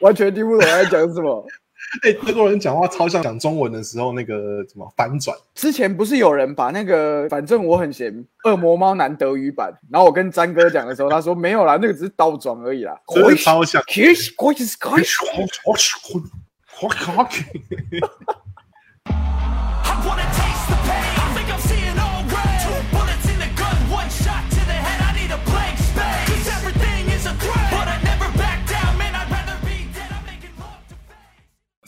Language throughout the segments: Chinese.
完全听不懂他在讲什么。哎，德国人讲话超像讲中文的时候那个什么反转。之前不是有人把那个反正我很闲恶魔猫男德语版，然后我跟詹哥讲的时候，他说没有啦，那个只是倒转而已啦。真的超像。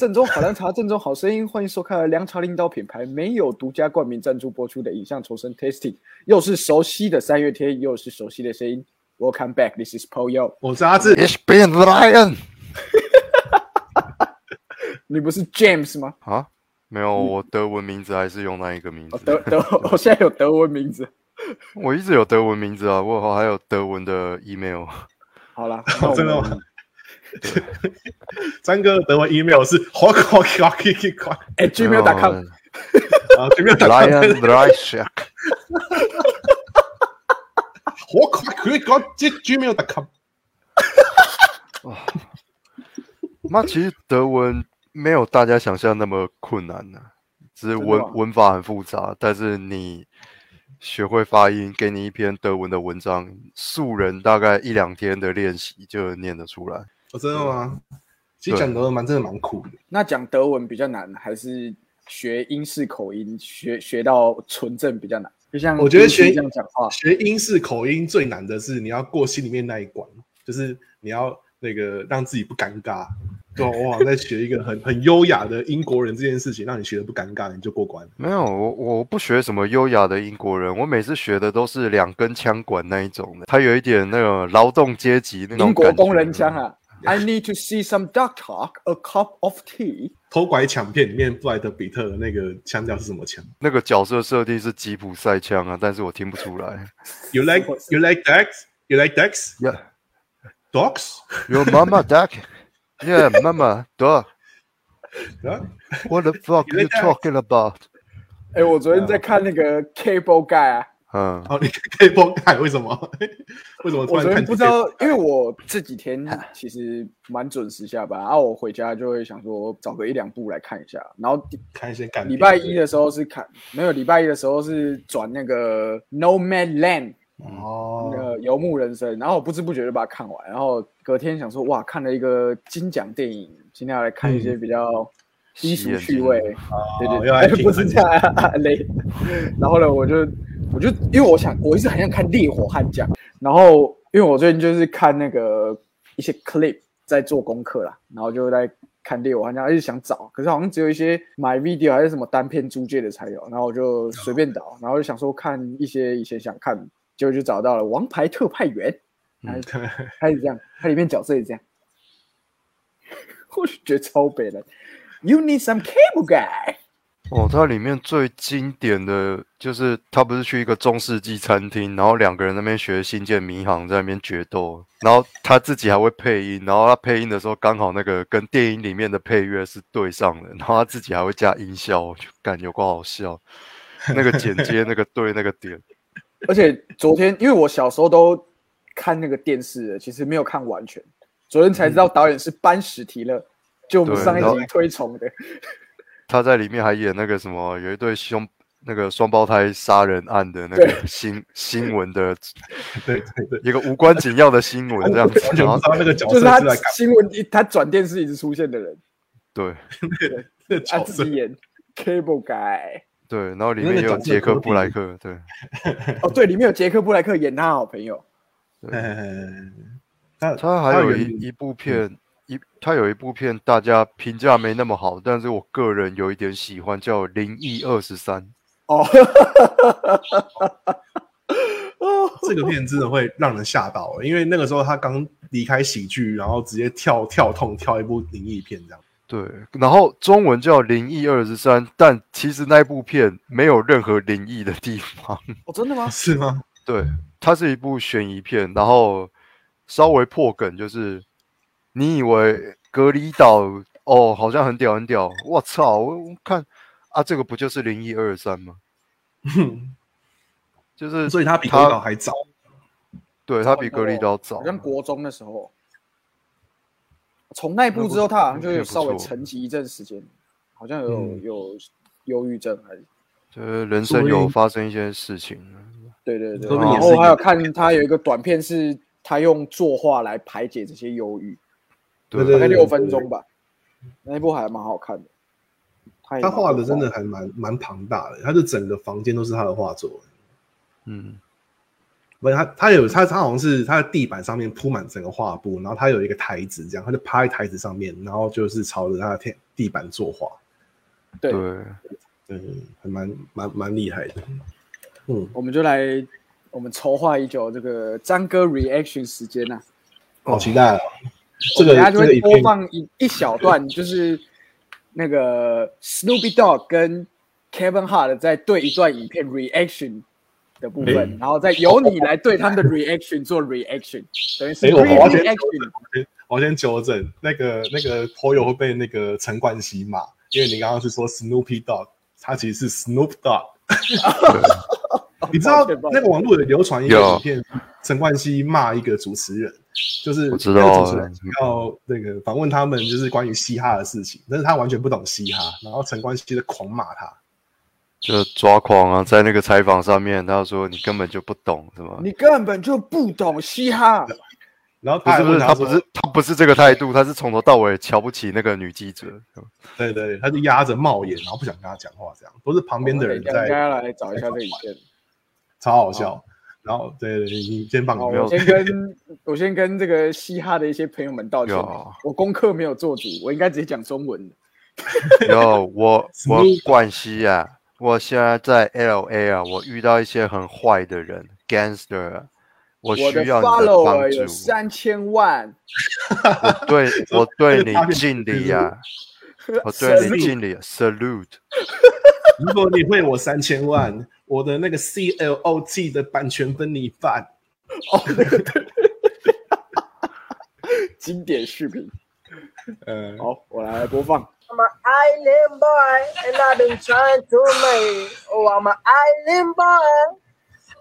正宗好凉茶，正宗好声音，欢迎收看凉茶领导品牌没有独家冠名赞助播出的影像重生 Tasting，又是熟悉的三月天，又是熟悉的声音。Welcome back, this is Paul Yo，我是阿志，It's Ben Ryan。你不是 James 吗？啊，没有，我德文名字还是用那一个名字。德德，我现在有德文名字。我一直有德文名字啊，我还有德文的 email。好了，真的吗？张哥的德文 email 是 hawk 哎，gmail.com 啊，gmail.com，Ryan Ryshak，好快可以搞这 gmail.com。哇，那其实德文没有大家想象那么困难呢，只是文文法很复杂，但是你学会发音，给你一篇德文的文章，素人大概一两天的练习就念得出来。哦，真的吗？其实讲德文蛮真的蛮苦的。那讲德文比较难，还是学英式口音学学到纯正比较难？就像我觉得学这样讲话，学英式口音最难的是你要过心里面那一关，就是你要那个让自己不尴尬。对，我好像在学一个很 很优雅的英国人这件事情，让你学的不尴尬，你就过关。没有，我我不学什么优雅的英国人，我每次学的都是两根枪管那一种的，他有一点那种劳动阶级那种英国工人枪啊。I need to see some duck talk. A cup of tea. 偷拐抢骗里面布莱德比特的那个腔调是什么腔？那个角色设定是吉普赛腔啊，但是我听不出来。You like you like ducks? You like ducks? Yeah. Dogs? Your mama duck? Yeah, mama duck. What the fuck are you talking about? 哎，我昨天在看那个 Cable Guy 啊。 嗯，好，你可以崩看为什么？为什么？我昨天不知道，因为我这几天 其实蛮准时下班，然后我回家就会想说找个一两部来看一下，然后看一些感。礼拜一的时候是看，没有礼拜一的时候是转那个《No Man Land》哦，那个游牧人生，然后我不知不觉就把它看完，然后隔天想说哇，看了一个金奖电影，今天要来看一些比较低俗趣味，对对，不是这样累，然后呢，我就。我就因为我想，我一直很想看《烈火悍将》，然后因为我最近就是看那个一些 clip 在做功课啦，然后就在看《烈火悍将》，一直想找，可是好像只有一些买 video 还是什么单片租借的才有，然后我就随便找，然后就想说看一些以前想看，结果就找到了《王牌特派员》，开始这样，它里面角色也这样，我就觉得超北了，You need some cable guy。哦，它里面最经典的就是他不是去一个中世纪餐厅，然后两个人那边学新建迷航，在那边决斗，然后他自己还会配音，然后他配音的时候刚好那个跟电影里面的配乐是对上的，然后他自己还会加音效，就感觉够好笑，那个剪接那个对那个点。而且昨天因为我小时候都看那个电视的，其实没有看完全，昨天才知道导演是班史提勒，就我们上一集推崇的。他在里面还演那个什么，有一对兄那个双胞胎杀人案的那个新新闻的，对对对，一个无关紧要的新闻 这样子。然后他那个角色就是他新闻一他转电视一直出现的人，对，他自己演 Cable Guy，对，然后里面也有杰克布莱克，对，哦对，里面有杰克布莱克演他好朋友，他他还有一一部片。一，他有一部片，大家评价没那么好，但是我个人有一点喜欢，叫《灵异二十三》。哦，这个片真的会让人吓到，因为那个时候他刚离开喜剧，然后直接跳跳痛跳一部灵异片这样。对，然后中文叫《灵异二十三》，但其实那部片没有任何灵异的地方。哦，真的吗？是吗？对，它是一部悬疑片，然后稍微破梗就是。你以为隔离岛哦，好像很屌很屌，我操！我看啊，这个不就是零一二三吗？就是，所以他比隔离岛还早。对他比隔离岛早，好像国中的时候。从那一部之后，他好像就有稍微沉寂一阵时间，好像有嗯有忧郁症还是就是人生有发生一些事情，对对对。然后还有看他有一个短片，是他用作画来排解这些忧郁，对对对大概六分钟吧。那一部还蛮好看的。他画的真的还蛮蛮庞大的，他的整个房间都是他的画作。嗯，不是他，他有他他好像是他的地板上面铺满整个画布，然后他有一个台子，这样他就趴在台子上面，然后就是朝着他的天地板作画，对，对，嗯，还蛮蛮蛮厉害的。嗯，我们就来我们筹划已久这个张哥 reaction 时间呐、好期待哦！这个我等下就会播放一一小段，就是那个 Snoopy Dog 跟 Kevin Hart 在对一段影片 reaction 的部分，诶然后再由你来对他们的 reaction 做 reaction，等于是诶我我要先 reaction。我先纠正，那个那个 p 友会被那个陈冠希骂，因为你刚刚是说 Snoopy Dog，他其实是 Snoop Dog。你知道那个网络有流传一个影片，陈冠希骂一个主持人，就是我知道那个主持人要那个访问他们，就是关于嘻哈的事情，但是他完全不懂嘻哈，然后陈冠希就狂骂他。就抓狂啊，在那个采访上面，他说你根本就不懂，是吗？你根本就不懂嘻哈，然后不是不是，他不是他不是这个态度，他是从头到尾瞧不起那个女记者。对对，他就压着帽檐，然后不想跟他讲话，这样都是旁边的人在。大家，来找一下这个影片。超好笑。然后对你先放好，你没有我先跟我先跟这个嘻哈的一些朋友们道歉有，我功课没有做足，我应该直接讲中文的。有我 我冠希啊，我现在在 L A 啊，我遇到一些很坏的人，gangster，啊我需要你的帮有助，三千万，我对我对你敬礼呀、我对你敬礼，salute。如果你会我三千万，我的那个 C L O T 的版权分你半。哦，对对对，经典视频。嗯，好，我来播放。I'm an island boy, and I've been trying to make. Oh, I'm an island boy.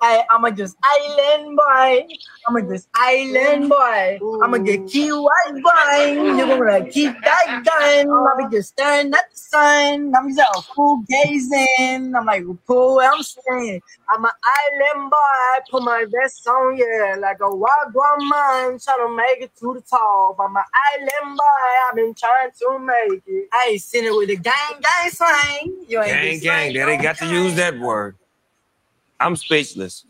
I, I'm a just island boy. I'm a just island boy. I'm a get key white boy. You're gonna keep that gun. Be just staring at the sun. I'm just a fool gazing. I'm like, pull what I'm saying. I'm an island boy. I put my vest on, yeah, like a wild man. Trying to make it to the top. I'm an island boy. I've been trying to make it. I ain't seen it with the gang, gang slang. You ain't Gang, gang, they got to use that word. I'm speechless.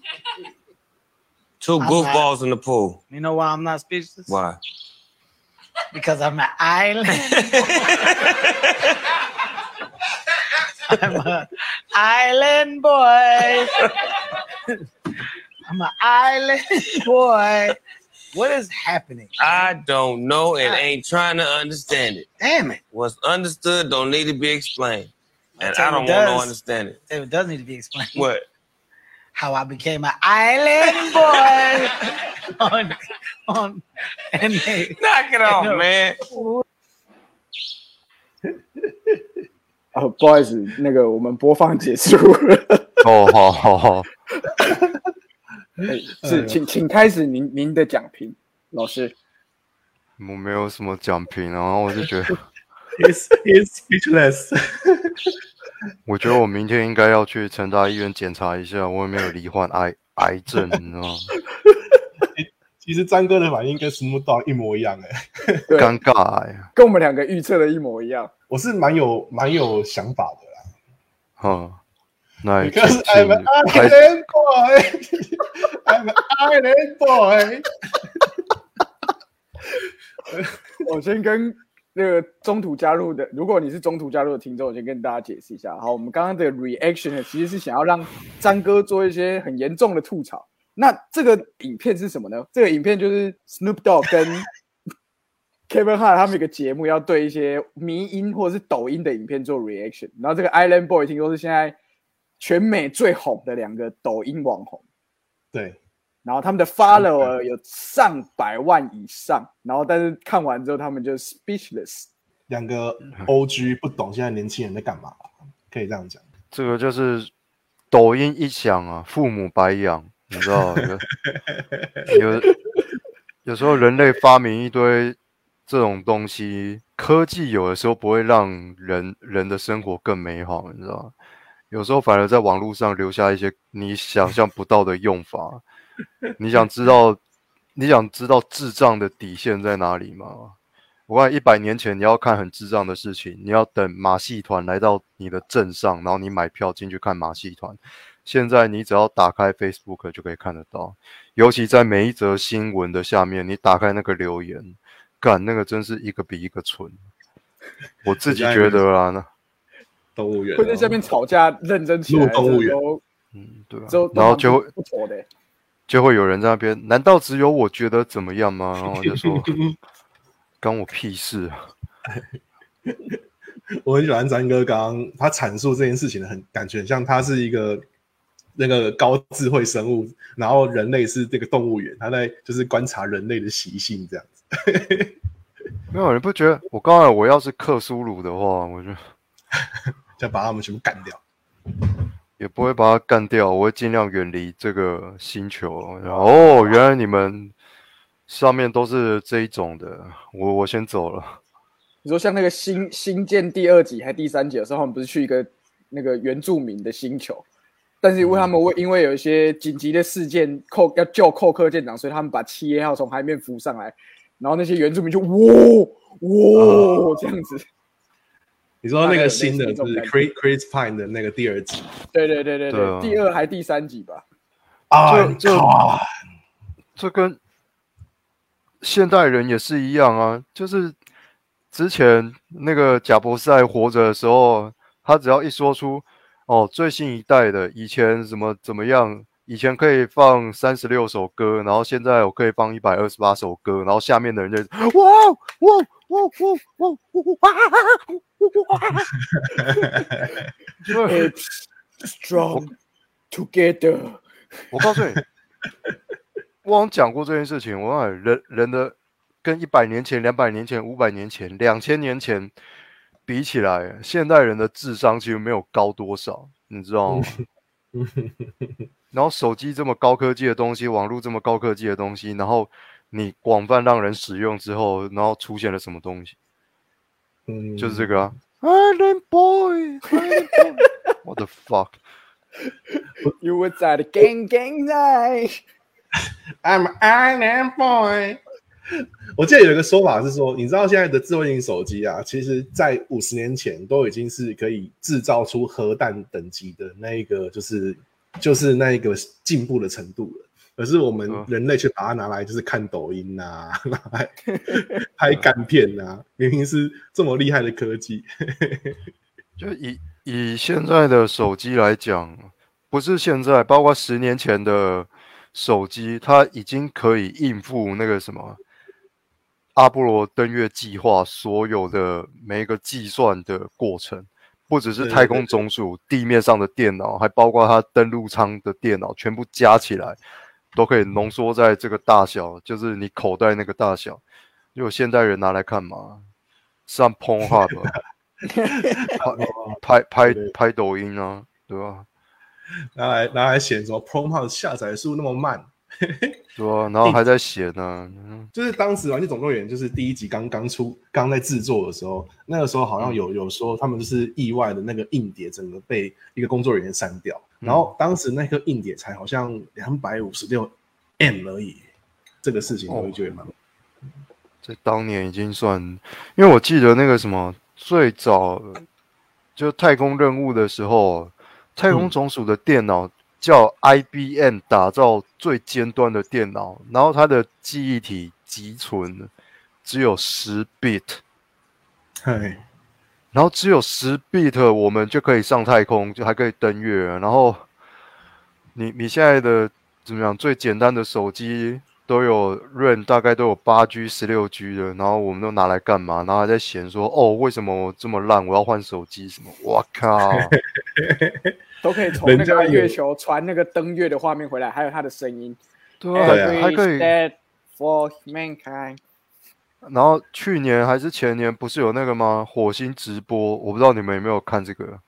Two goofballs in the pool. You know why I'm not speechless? Why? Because I'm an island. I'm an island boy. I'm an island boy. What is happening? I don't know and ain't trying to understand it. Damn it. What's understood don't need to be explained. And I don't want to understand it. It does need to be explained. What? How I became an island boy. on, on, and they, Knock it off, man. 啊，不好意思，那个我们播放结束了。哦，好好好，哎是，请请开始您您的讲评，老师。我没有什么奖品，然后我就觉得，He's he's speechless。我觉得我明天应该要去成大医院检查一下，我有没有罹患癌癌症，你知道吗？其实张哥的反应跟 Snoop Dogg 一模一样哎、对，尴尬哎、跟我们两个预测的一模一样。我是蛮有蛮有想法的啦。嗯，那也请 Because I'm an island boy, I'm an island boy。我先跟那个中途加入的，如果你是中途加入的听众，我先跟大家解释一下。好，我们刚刚的 reaction 呢，其实是想要让张哥做一些很严重的吐槽。那这个影片是什么呢？这个影片就是 Snoop Dogg 跟 Kevin Hart 他们有个节目，要对一些迷音或者是抖音的影片做 reaction。然后这个 Island Boy 听说是现在全美最红的两个抖音网红。对，然后他们的 follower 有上百万以上，然后但是看完之后他们就 speechless。两个 OG 不懂现在年轻人在干嘛，可以这样讲。这个就是抖音一响啊，父母白养，你知道 有有有时候人类发明一堆这种东西，科技有的时候不会让人人的生活更美好，你知道吗？有时候反而在网络上留下一些你想象不到的用法。你想知道你想知道智障的底线在哪里吗？我看一百年前你要看很智障的事情，你要等马戏团来到你的镇上，然后你买票进去看马戏团。现在你只要打开 Facebook 就可以看得到，尤其在每一则新闻的下面，你打开那个留言，干那个真是一个比一个蠢。我自己觉得啊，那 动物园会在下面吵架，认真起来入动物园嗯对啊，然后就会不错的。就会有人在那边，难道只有我觉得怎么样吗？然后我就说，关我屁事啊！我很喜欢詹哥刚刚他阐述这件事情的很感觉很像他是一个那个高智慧生物，然后人类是这个动物园，他在就是观察人类的习性这样子。没有，人不觉得我刚才我要是克苏鲁的话，我就就把他们全部干掉。也不会把它干掉，我会尽量远离这个星球。然后哦，原来你们上面都是这一种的，我我先走了。你说像那个新新建第二集还第三集的时候，他们不是去一个那个原住民的星球，但是因为他们为因为有一些紧急的事件，寇要救寇克舰长，所以他们把企业号从海面浮上来，然后那些原住民就哇哇这样子。你说那个新的是 Chris Chris Pine 的那个第二集对对对对对啊，第二还第三集吧。啊这这这跟现代人也是一样啊，就是之前那个贾博士还活着的时候，他只要一说出哦最新一代的，以前怎么怎么样，以前可以放三十六首歌，然后现在我可以放一百二十八首歌，然后下面的人就哇哇哇哇哇哇哇，就 It's strong together。我告诉你，我好像讲过这件事情。我告诉你人人的跟一百年前、两百年前、五百年前、两千年前比起来，现代人的智商其实没有高多少，你知道吗？然后手机这么高科技的东西，网络这么高科技的东西，然后你广泛让人使用之后，然后出现了什么东西？嗯，就是这个啊，Island Boy，Island Boy，What the fuck？You were at the gang gang night。I'm an Island Boy。我记得有一个说法是说，你知道现在的智慧型手机啊，其实在五十年前都已经是可以制造出核弹等级的那一个，就是就是那一个进步的程度了。可是我们嗯。人类却把它拿来就是看抖音呐、拿来拍干片呐、明明是这么厉害的科技。就以以现在的手机来讲，不是现在，包括十年前的手机，它已经可以应付那个什么阿波罗登月计划所有的每一个计算的过程，不只是太空总署地面上的电脑，还包括它登陆舱的电脑，全部加起来都可以浓缩在这个大小，就是你口袋那个大小。如果现代人拿来干嘛？上 Pornhub 啊。拍拍拍抖音啊，对吧？拿来拿来显什么 Prom 下载速度那么慢，对啊？然后还在写呢，嗯。就是当时《玩具总动员》就是第一集刚刚出，刚在制作的时候，那个时候好像有有说他们就是意外的那个硬碟整个被一个工作人员删掉，然后当时那个硬碟才好像两百五十六 M 而已，这个事情我会觉得蛮在当年已经算，因为我记得那个什么最早就太空任务的时候，太空总署的电脑叫 IBM 打造最尖端的电脑，然后它的记忆体集存只有十 bit。嗨，然后只有十 bit，我们就可以上太空，就还可以登月。然后你你现在的怎么样？最简单的手机都有 RAM，大概都有八 G、十六 G 的，然后我们都拿来干嘛？然后还在嫌说哦，为什么我这么烂？我要换手机什么？我靠！都可以从那个月球传那个登月的画面回来，还有它的声音。对还可以。for mankind。然后去年还是前年，不是有那个吗？火星直播，我不知道你们有没有看这个，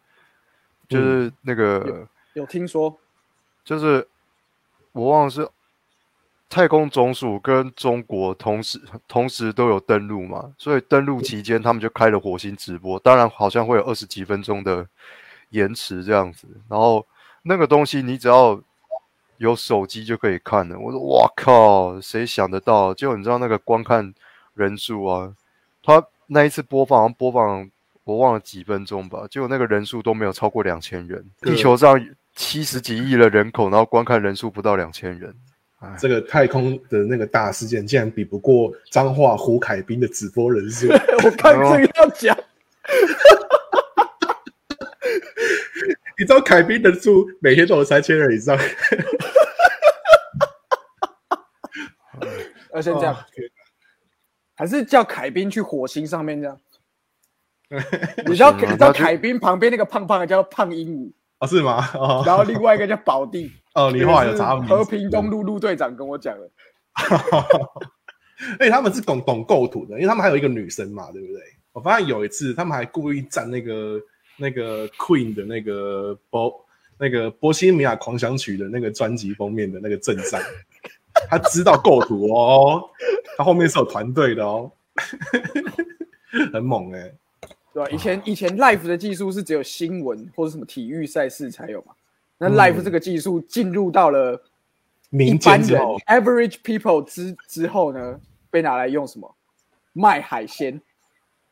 就是那个。有听说？就是我忘了是太空总署跟中国同时同时都有登陆嘛，所以登陆期间他们就开了火星直播，当然好像会有二十几分钟的延迟这样子。然后那个东西你只要有手机就可以看了。我说哇靠，谁想得到？就你知道那个观看人数啊，他那一次播放播放我忘了几分钟吧，结果那个人数都没有超过两千人。地球上七十几亿的人口，然后观看人数不到两千人。这个太空的那个大事件，竟然比不过彰化胡凯斌的直播人数。我看这个要讲，你知道凯宾的数每天都有三千人以上。要先这样，还是叫凯宾去火星上面这样？你知道你知道凯宾旁边那个胖胖的叫胖鹦鹉啊，是吗？哦，然后另外一个叫宝地。哦，你后来有查和平东路陆队长跟我讲了。哎，他们是懂懂构图的，因为他们还有一个女生嘛，对不对？我发现有一次他们还故意站那个那个 Queen 的那个波那个波西米亚狂想曲的那个专辑封面的那个正上，他知道构图哦，他后面是有团队的哦，很猛哎，对吧？以前以前 Life 的技术是只有新闻或者什么体育赛事才有嘛。那 Life 这个技术进入到了民间之后，Average People 之之后呢，被拿来用什么？卖海鲜，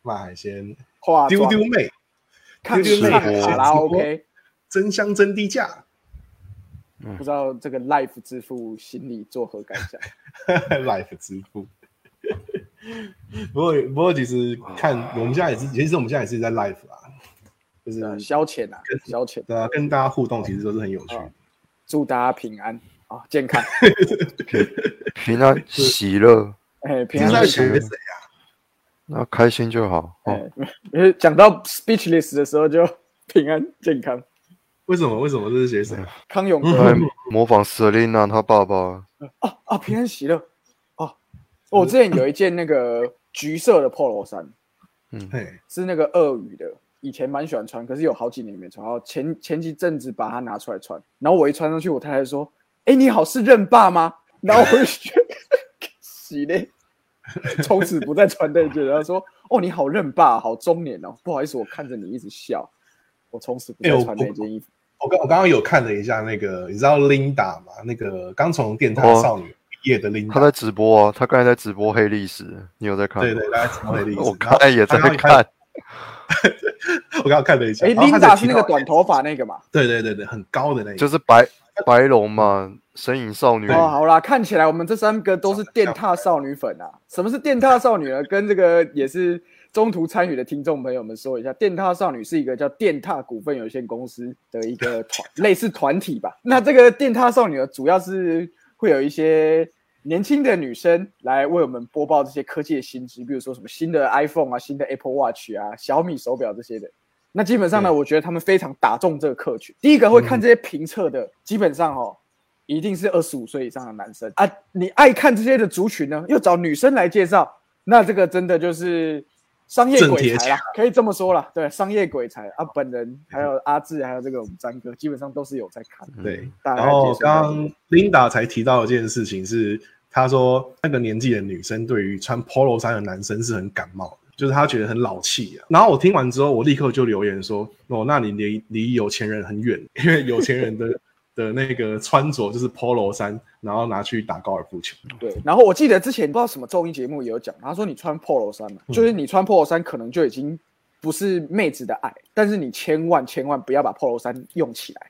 卖海鲜，化丢丢妹，看看卡拉 OK，真香真低价。不知道这个 Life 支付心里作何感想？Life 支付，不过不过其实看我们现在也是，其实我们现在也是在 Life 啊。就是消遣啊，消遣对啊，跟大家互动其实都是很有趣。祝大家平安啊，健康，平安喜乐。哎，平安喜乐。那开心就好。哎，讲到 speechless 的时候就 平安健康。为什么？为什么这是写谁？康永哥模仿 Selina 他爸爸。哦哦，平安喜乐。哦，我之前有一件那个橘色的 polo 衫，嗯，嘿，是那个鳄鱼的。以前蛮喜欢穿，可是有好几年没穿。然后前前几阵子把它拿出来穿，然后我一穿上去，我太太说：“哎，你好，是任爸吗？”然后我就觉得 洗嘞，从此不再穿那件。然后说：“哦，你好，认爸，好中年哦。”不好意思，我看着你一直笑，我从此不再穿那件衣服。我刚我刚刚有看了一下那个，你知道 Linda 吗？那个刚从电台少女毕业的 Linda，她在直播啊，她刚才在直播黑历史，你有在看？对对，在直播黑历史，我刚才也在看。我刚刚看了一下，哎，Linda 是那个短头发那个嘛？对对对对，很高的那个，就是白白龙嘛，神隐少女。哦，好啦，看起来我们这三个都是电踏少女粉啊。什么是电踏少女呢？跟这个也是中途参与的听众朋友们说一下，电踏少女是一个叫电踏股份有限公司的一个 团，类似团体吧。那这个电踏少女呢，主要是会有一些。年轻的女生来为我们播报这些科技的新知，比如说什么新的 iPhone 啊、新的 Apple Watch 啊、小米手表这些的。那基本上呢，我觉得他们非常打中这个客群。第一个会看这些评测的，基本上哦，一定是二十五岁以上的男生啊。你爱看这些的族群呢，又找女生来介绍，那这个真的就是。商业鬼才啦，可以这么说啦。对，商业鬼才啊，本人还有阿志，还有这个我们詹哥，基本上都是有在看。对，然后刚刚 Linda 才提到一件事情，是她说那个年纪的女生对于穿 Polo 衫的男生是很感冒的，就是他觉得很老气啊。然后我听完之后，我立刻就留言说：“哦，那你离离有钱人很远，因为有钱人的。”的那个穿着就是 Polo 衫，然后拿去打高尔夫球。对，然后我记得之前不知道什么综艺节目也有讲，他说你穿 Polo 衫嘛，就是你穿 Polo 衫可能就已经不是妹子的爱，但是你千万千万不要把 Polo 衫用起来，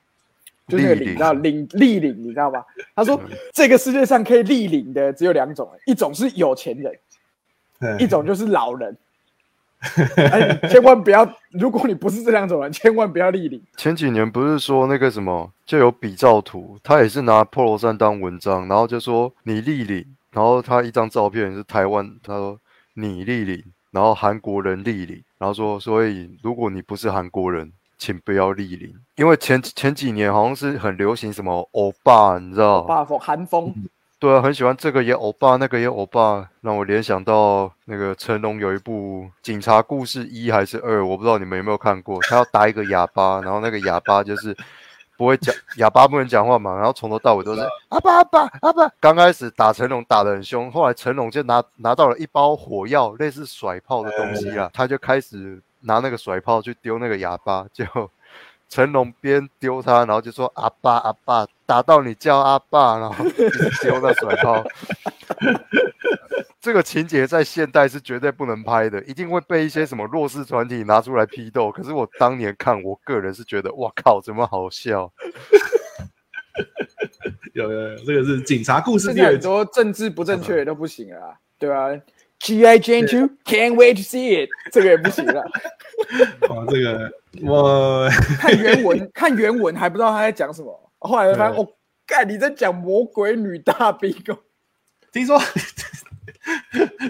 就那个领知道领立领，你知道吗？他说这个世界上可以立领的只有两种，一种是有钱人，一种就是老人。千万不要！如果你不是这两种人，千万不要立领。前几年不是说那个什么就有比照图，他也是拿 Polo 衫当文章，然后就说你立领，然后他一张照片是台湾，他说你立领，然后韩国人立领，然后说所以如果你不是韩国人，请不要立领，因为前前几年好像是很流行什么欧巴，你知道？欧巴风，韩风。对啊，很喜欢这个也欧巴，那个也欧巴，让我联想到那个成龙有一部《警察故事一》还是二，我不知道你们有没有看过。他要打一个哑巴，然后那个哑巴就是不会讲，哑巴不能讲话嘛，然后从头到尾都是阿爸阿爸阿爸。刚开始打成龙打得很凶，后来成龙就拿拿到了一包火药，类似甩炮的东西啦，他就开始拿那个甩炮去丢那个哑巴，就成龙边丢他，然后就说阿爸阿爸，打到你叫阿爸，然后丢那甩炮。这个情节在现代是绝对不能拍的，一定会被一些什么弱势团体拿出来批斗。可是我当年看，我个人是觉得，哇靠，怎么好笑？有有有，这个是警察故事现在第二。很多政治不正确都不行了啊，对吧？G.I. Jane Two can't wait to see it，这个也不行了。哦，这个我 看原文，看原文还不知道他在讲什么，后来发现对哦，干你在讲魔鬼女大兵哦。听说，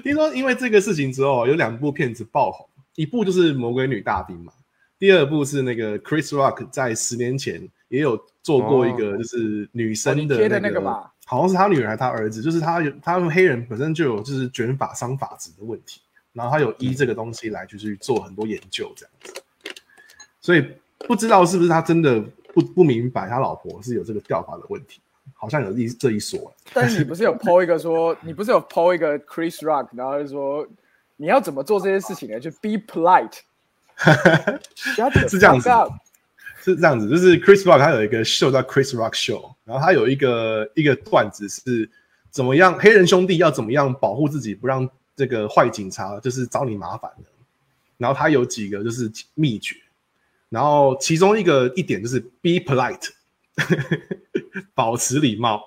听说因为这个事情之后，有两部片子爆红，一部就是《魔鬼女大兵》嘛，第二部是那个 Chris Rock 在十年前也有做过一个，就是女生的哦你贴的那那个嘛好像是他女儿还是他儿子，就是他有他们黑人本身就有就是卷发伤发质的问题，然后他有依这个东西来就是做很多研究这样子，所以不知道是不是他真的不不明白他老婆是有这个掉发的问题，好像有一这一说。但是你不是有 PO 一个说，你不是有 PO 一个 Chris Rock，然后就说你要怎么做这些事情呢？就 be polite。是这样子是这样子，就是 Chris Rock 他有一个 show 叫 Chris Rock Show，然后他有一个一个段子是怎么样黑人兄弟要怎么样保护自己，不让这个坏警察就是找你麻烦的。然后他有几个就是秘诀，然后其中一个一点就是 be polite，保持礼貌。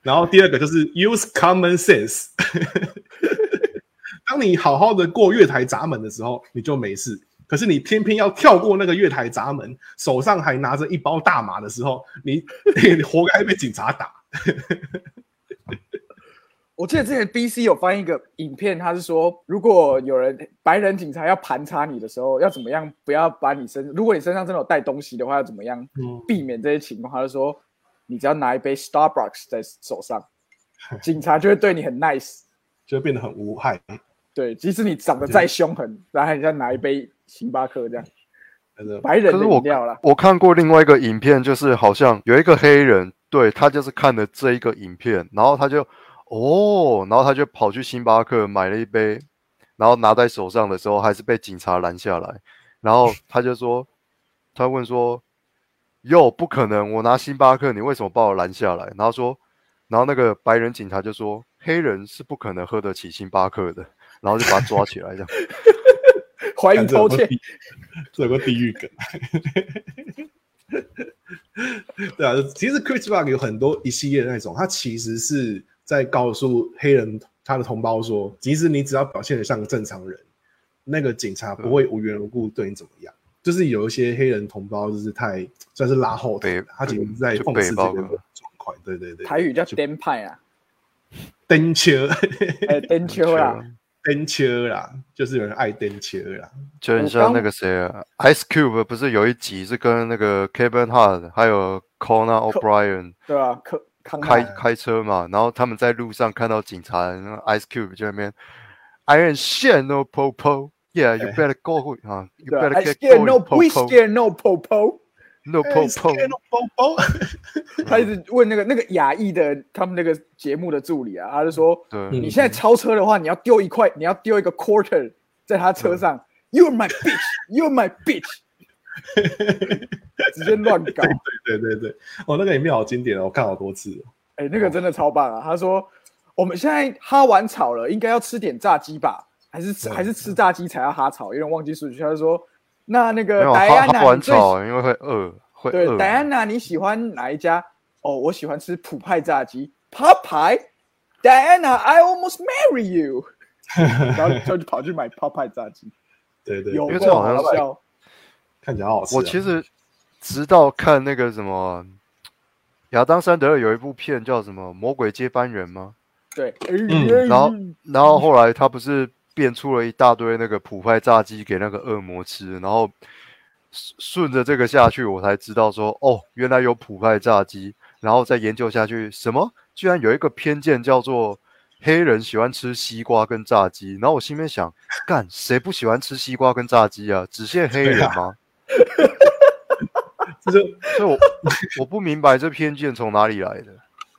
然后第二个就是 use common sense。当你好好的过月台闸门的时候，你就没事。可是你偏偏要跳过那个月台闸门，手上还拿着一包大麻的时候，你你活该被警察打。我记得之前 BC 有翻一个影片，他是说，如果有人白人警察要盘查你的时候，要怎么样不要把你身，如果你身上真的有带东西的话，要怎么样嗯避免这些情况？他就说，你只要拿一杯 Starbucks 在手上，警察就会对你很 nice。就会变得很无害。对，即使你长得再凶狠，然后你再拿一杯星巴克这样，白人饮料啦。我看过另外一个影片，就是好像有一个黑人，对他就是看了这一个影片，然后他就哦，然后他就跑去星巴克买了一杯，然后拿在手上的时候，还是被警察拦下来，然后他就说，他问说，哟，不可能，我拿星巴克，你为什么把我拦下来？然后说，然后那个白人警察就说，黑人是不可能喝得起星巴克的，然后就把他抓起来这样。怀疑偷窃，这有个地狱梗。对啊，其实 Chris Rock 有很多一系列的那种，他其实是在告诉黑人他的同胞说，即使你只要表现得像个正常人，那个警察不会无缘无故对你怎么样。就是有一些黑人同胞就是太算是拉后腿，他其实是在就讽刺这个状况。对对对，台语叫 den 派啊，蹬车，哎 den 秋啦，蹬车啦，就是有人爱蹬车啦。就很像那个谁啊，Ice Cube 不是有一集是跟那个 Kevin Hart 还有 Conan O'Brien 对吧？可康开开车嘛，然后他们在路上看到警察，然后 Ice Cube 就在那边 I ain't shit no popo。Yeah, you 哎 better go 啊，you better get scared going, no, we popo. scared no popo。No 哎 popo。包包，他一直问那个那个亚裔的他们那个节目的助理啊，他就说，你现在超车的话，你要丢一块，你要丢一个 quarter 在他车上。You're my bitch, you're my bitch，直接乱搞。对对对，哦，那个影片好经典哦，我看好多次哦。哎、那个真的超棒啊！他说，我们现在哈完草了，应该要吃点炸鸡吧？还是吃还是吃炸鸡才要哈草？有点忘记顺序。他就说，那那个戴安娜，你最，因为会饿，会对饿。戴安娜，你喜欢哪一家？哦，我喜欢吃普派炸鸡。Popeye。Diana，I almost marry you。然后就就跑去买 Popeye 炸鸡，对对，有因为够好这好像笑。看起来好好吃啊。我其实直到看那个什么亚当·山德勒有一部片叫什么《魔鬼接班人》吗？对，嗯然后然后后来他不是变出了一大堆那个普派炸鸡给那个恶魔吃，然后顺顺着这个下去，我才知道说哦，原来有普派炸鸡，然后再研究下去，什么居然有一个偏见叫做黑人喜欢吃西瓜跟炸鸡，然后我心里面想，干谁不喜欢吃西瓜跟炸鸡啊？只限黑人吗？这就 所以我我不明白这偏见从哪里来的。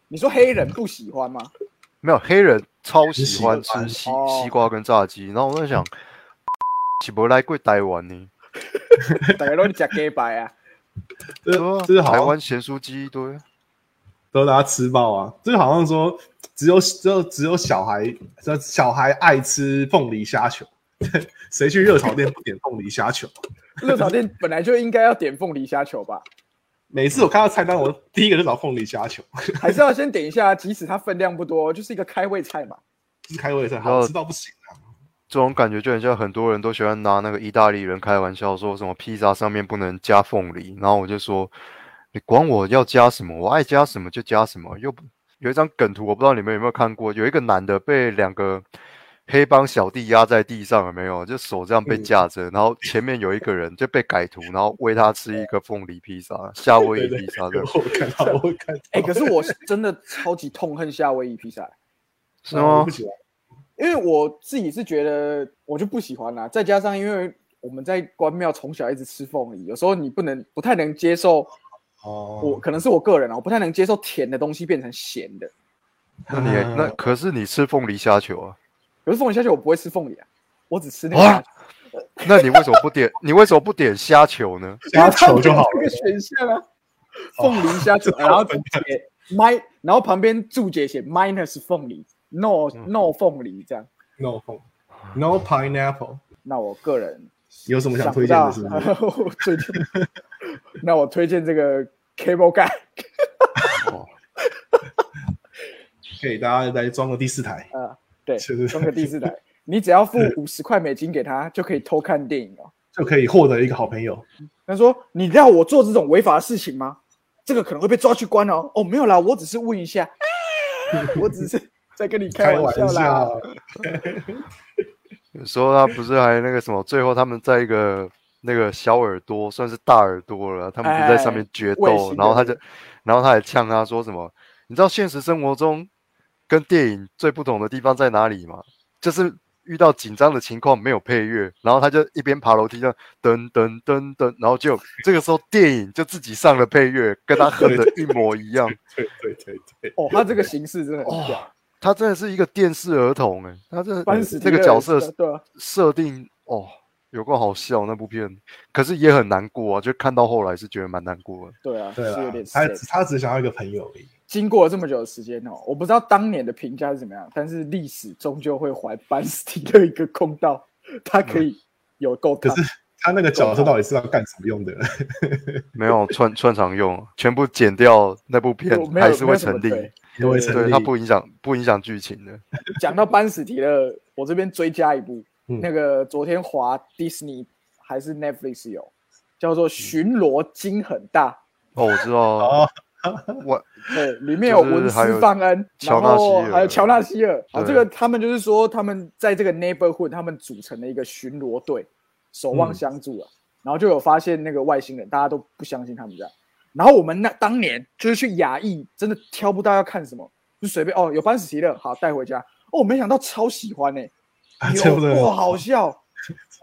你说黑人不喜欢吗？没有黑人超喜欢吃西哦西瓜跟炸鸡，然后我在想，岂不来过台湾呢？大家都是假 gay 白啊，这这是台湾咸酥鸡一堆，都大家吃爆啊！这就好像说，只有只有只有小孩，这小孩爱吃凤梨虾球，谁去热炒店不点凤梨虾球？热炒店本来就应该要点凤梨虾球吧？每次我看到菜单，我第一个就找凤梨虾球，还是要先点一下，即使它分量不多，就是一个开胃菜嘛。就是开胃菜，好吃到不行啊！这种感觉就很像很多人都喜欢拿那个意大利人开玩笑，说什么披萨上面不能加凤梨，然后我就说，你管我要加什么，我爱加什么就加什么，又不有一张梗图，我不知道你们有没有看过，有一个男的被两个黑帮小弟压在地上，了没有？就手这样被架着，然后前面有一个人就被改图，然后喂他吃一个凤梨披萨，夏威夷披萨的，我看到，我看到，哎、可是我是真的超级痛恨夏威夷披萨，是吗。因为我自己是觉得我就不喜欢啦、再加上因为我们在关庙从小一直吃凤梨，有时候你不能不太能接受，哦，我可能是我个人啊，我不太能接受甜的东西变成咸的。那你也那可是你吃凤梨虾球啊？可是凤梨虾球我不会吃凤梨啊，我只吃那个。那你为什么不点？你为什么不点虾球呢？虾球就好这个了。选项啊，凤梨虾球，然后写 my，然后旁边注解写 minus 凤梨，no no 凤梨这样。No 凤，No pineapple。那我个人有什么想推荐的？到是不是？我最近，那我推荐这个 Cable Guy，可以大家来装个第四台。呃，对，是是装个第四台，你只要付五十块美金给他，就可以偷看电影哦。就可以获得一个好朋友。他说：“你让我做这种违法的事情吗？这个可能会被抓去关哦。”哦，没有啦，我只是问一下，我只是 在跟你开玩笑啦。有时候他不是还那个什么，最后他们在一个那个小耳朵，算是大耳朵了，他们不是在上面决斗，然后他就，然后他还呛他说什么？你知道现实生活中跟电影最不同的地方在哪里嘛？就是遇到紧张的情况没有配乐，然后他就一边爬楼梯这样噔噔噔噔，然后就 这个时候电影就自己上了配乐，跟他哼的一模一样。对对对对，哦，他这个形式真的很屌。他真的是一个电视儿童哎、他真的班史这个角色设定哦，有够好笑那部片，可是也很难过啊，就看到后来是觉得蛮难过的。对啊，对啊他他只想要一个朋友而已。经过了这么久的时间哦，我不知道当年的评价是怎么样，但是历史终究会还班斯提勒一个公道，他可以有够是他那个角色到底是要干什么用的？没有串串场用，全部剪掉那部片还是会成立，都会成立。对它不影响不影响剧情的。讲到班斯提勒，我这边追加一部，嗯。那个昨天华 Disney 还是 Netflix 有，叫做《巡逻金很大。哦，我知道，哦，我》，对，里面有就是文斯范恩，然乔纳西尔后还有乔纳希尔。啊，对这个他们就是说，他们在这个 neighborhood，他们组成了一个巡逻队，守望嗯相助啊。然后就有发现那个外星人，大家都不相信他们这样。然后我们那当年就是去亚裔，真的挑不到要看什么，就随便哦，有班史提勒，好带回家。哦，我没想到超喜欢呢、有真的哇，好笑，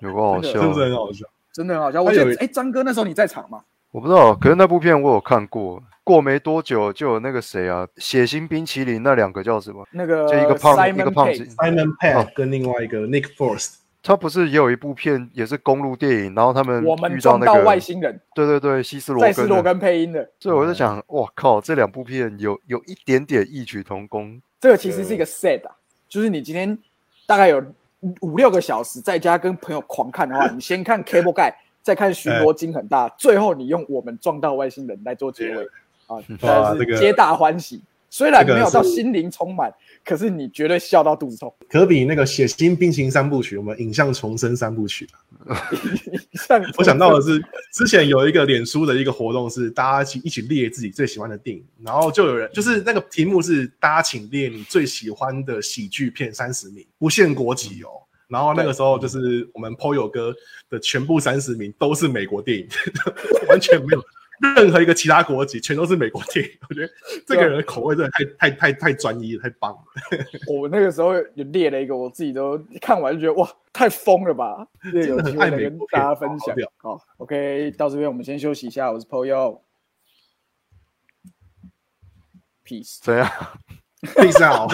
有个好真的笑真的很好笑。真的很好笑。我他有一记得哎，张哥那时候你在场吗？我不知道，可是那部片我有看过，过没多久就有那个谁啊，血腥冰淇淋那两个叫什么？那个就一个胖 Simon 一个胖子，Simon Pegg 哦跟另外一个 Nick Force，他不是也有一部片也是公路电影，然后他们我们遇到撞到那个外星人，对对对，西斯罗根的，在斯罗根配音的。所以我就想，哇靠，这两部片有有一点点异曲同工。这个其实是一个 set 啊，就是你今天大概有五六个小时在家跟朋友狂看的话，你先看 Cable Guy，再看巡逻金很大，最后你用我们撞到外星人来做结尾啊，但这个是皆大欢喜。虽然这个没有到心灵充满，可是你绝对笑到肚子痛。可比那个血腥冰情三部曲，我们影像重生三部曲。我想到的是，之前有一个脸书的一个活动，是大家一起一起列自己最喜欢的电影，然后就有人就是那个题目是大家请列你最喜欢的喜剧片三十名，不限国籍哦。然后那个时候就是我们 PO 友哥的全部三十名都是美国电影，完全没有任何一个其他国籍，全都是美国电影。我觉得这个人的口味真的太太太太专一，太棒了。我那个时候也列了一个，我自己都看完就觉得哇，太疯了吧！有机会能跟大家分享。好，OK，到这边我们先休息一下。我是 POYO，Peace，怎样？Peace out。